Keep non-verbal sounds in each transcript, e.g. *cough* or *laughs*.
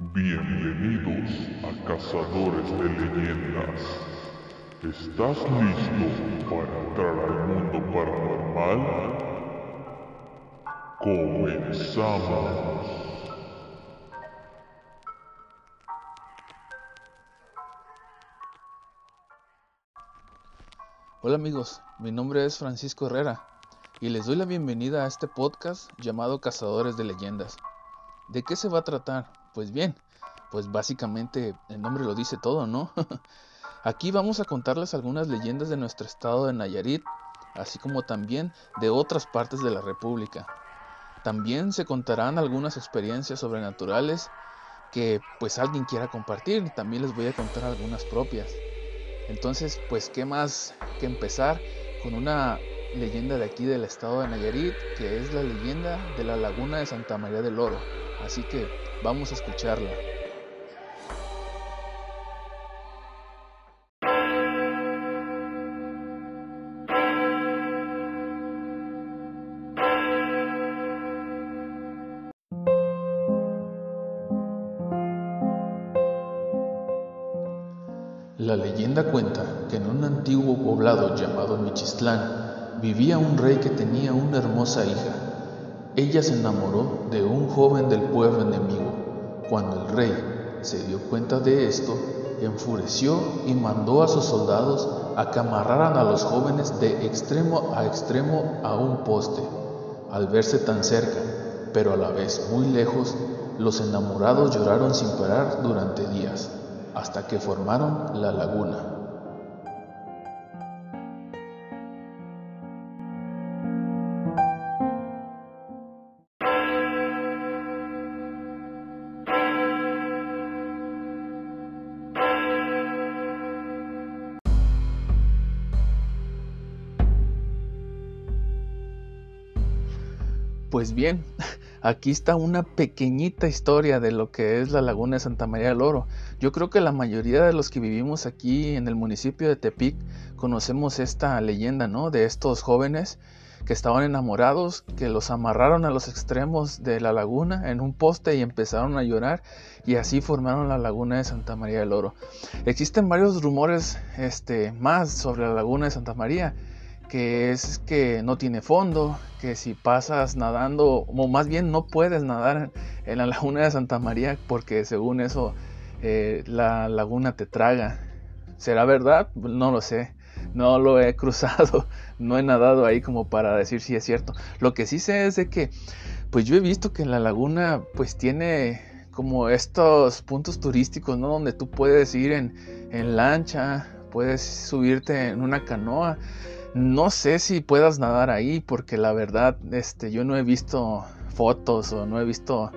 Bienvenidos a Cazadores de Leyendas. ¿Estás listo para entrar al mundo paranormal? Comenzamos. Hola amigos, mi nombre es Francisco Herrera y les doy la bienvenida a este podcast llamado Cazadores de Leyendas. ¿De qué se va a tratar? Pues bien, pues básicamente el nombre lo dice todo, ¿no? *laughs* Aquí vamos a contarles algunas leyendas de nuestro estado de Nayarit, así como también de otras partes de la República. También se contarán algunas experiencias sobrenaturales que pues alguien quiera compartir, también les voy a contar algunas propias. Entonces, pues qué más que empezar con una leyenda de aquí del estado de Nayarit, que es la leyenda de la laguna de Santa María del Oro. Así que vamos a escucharla. La leyenda cuenta que en un antiguo poblado llamado Michistlán vivía un rey que tenía una hermosa hija. Ella se enamoró de un joven del pueblo enemigo. Cuando el rey se dio cuenta de esto, enfureció y mandó a sus soldados a que amarraran a los jóvenes de extremo a extremo a un poste. Al verse tan cerca, pero a la vez muy lejos, los enamorados lloraron sin parar durante días hasta que formaron la laguna. Pues bien, aquí está una pequeñita historia de lo que es la laguna de Santa María del Oro. Yo creo que la mayoría de los que vivimos aquí en el municipio de Tepic conocemos esta leyenda, ¿no? De estos jóvenes que estaban enamorados, que los amarraron a los extremos de la laguna en un poste y empezaron a llorar y así formaron la laguna de Santa María del Oro. Existen varios rumores este, más sobre la laguna de Santa María que es que no tiene fondo, que si pasas nadando, o más bien no puedes nadar en la laguna de Santa María porque según eso eh, la laguna te traga. ¿Será verdad? No lo sé. No lo he *laughs* cruzado, no he nadado ahí como para decir si es cierto. Lo que sí sé es de que, pues yo he visto que la laguna pues tiene como estos puntos turísticos, ¿no? Donde tú puedes ir en, en lancha, puedes subirte en una canoa no sé si puedas nadar ahí porque la verdad este, yo no he visto fotos o no he visto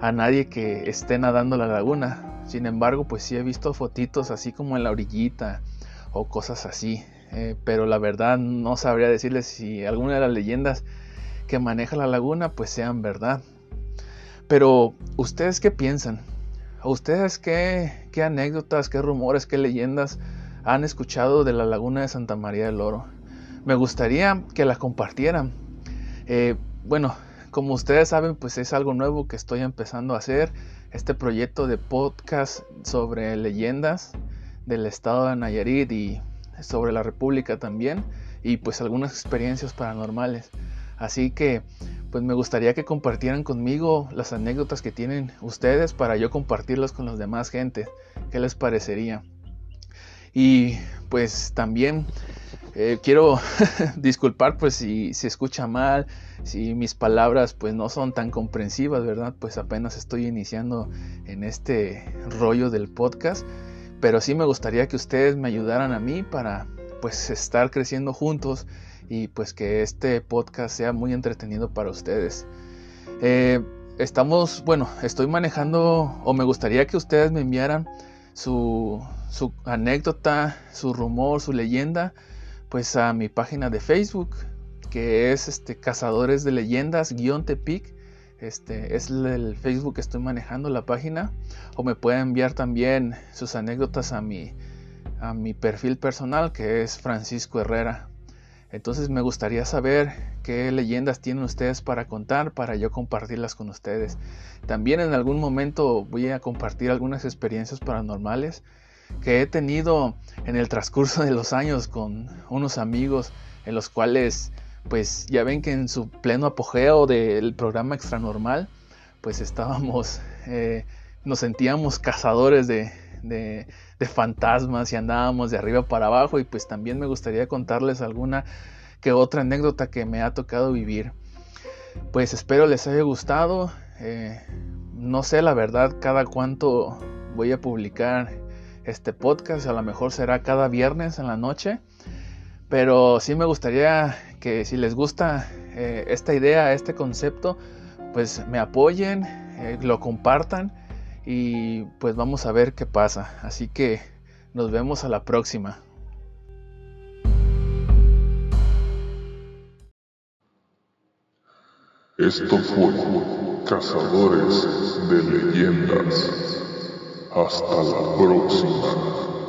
a nadie que esté nadando la laguna. Sin embargo, pues sí he visto fotitos así como en la orillita o cosas así. Eh, pero la verdad no sabría decirles si alguna de las leyendas que maneja la laguna pues sean verdad. Pero ustedes qué piensan? ¿Ustedes qué, qué anécdotas, qué rumores, qué leyendas han escuchado de la laguna de Santa María del Oro? Me gustaría que la compartieran. Eh, bueno, como ustedes saben, pues es algo nuevo que estoy empezando a hacer. Este proyecto de podcast sobre leyendas del estado de Nayarit y sobre la República también. Y pues algunas experiencias paranormales. Así que pues me gustaría que compartieran conmigo las anécdotas que tienen ustedes para yo compartirlas con los demás gente. ¿Qué les parecería? Y pues también eh, quiero *laughs* disculpar pues si se escucha mal, si mis palabras pues no son tan comprensivas, ¿verdad? Pues apenas estoy iniciando en este rollo del podcast, pero sí me gustaría que ustedes me ayudaran a mí para pues estar creciendo juntos y pues que este podcast sea muy entretenido para ustedes. Eh, estamos, bueno, estoy manejando o me gustaría que ustedes me enviaran su, su anécdota, su rumor, su leyenda pues a mi página de Facebook, que es este Cazadores de Leyendas guion Tepic. Este es el Facebook que estoy manejando la página o me pueden enviar también sus anécdotas a mi a mi perfil personal que es Francisco Herrera. Entonces me gustaría saber qué leyendas tienen ustedes para contar para yo compartirlas con ustedes. También en algún momento voy a compartir algunas experiencias paranormales que he tenido en el transcurso de los años con unos amigos en los cuales pues ya ven que en su pleno apogeo del programa extranormal pues estábamos *laughs* eh, nos sentíamos cazadores de, de, fantasmas y andábamos de arriba para abajo y pues también me gustaría contarles alguna que otra anécdota que me ha tocado vivir. Pues espero les haya gustado. Eh, no sé la verdad cada cuánto voy a publicar este podcast, a lo mejor será cada viernes en la noche, pero sí me gustaría que si les gusta eh, esta idea, este concepto, pues me apoyen, eh, lo compartan y pues vamos a ver qué pasa. Así que nos vemos a la próxima. Esto fue Cazadores de Leyendas. Hasta la próxima.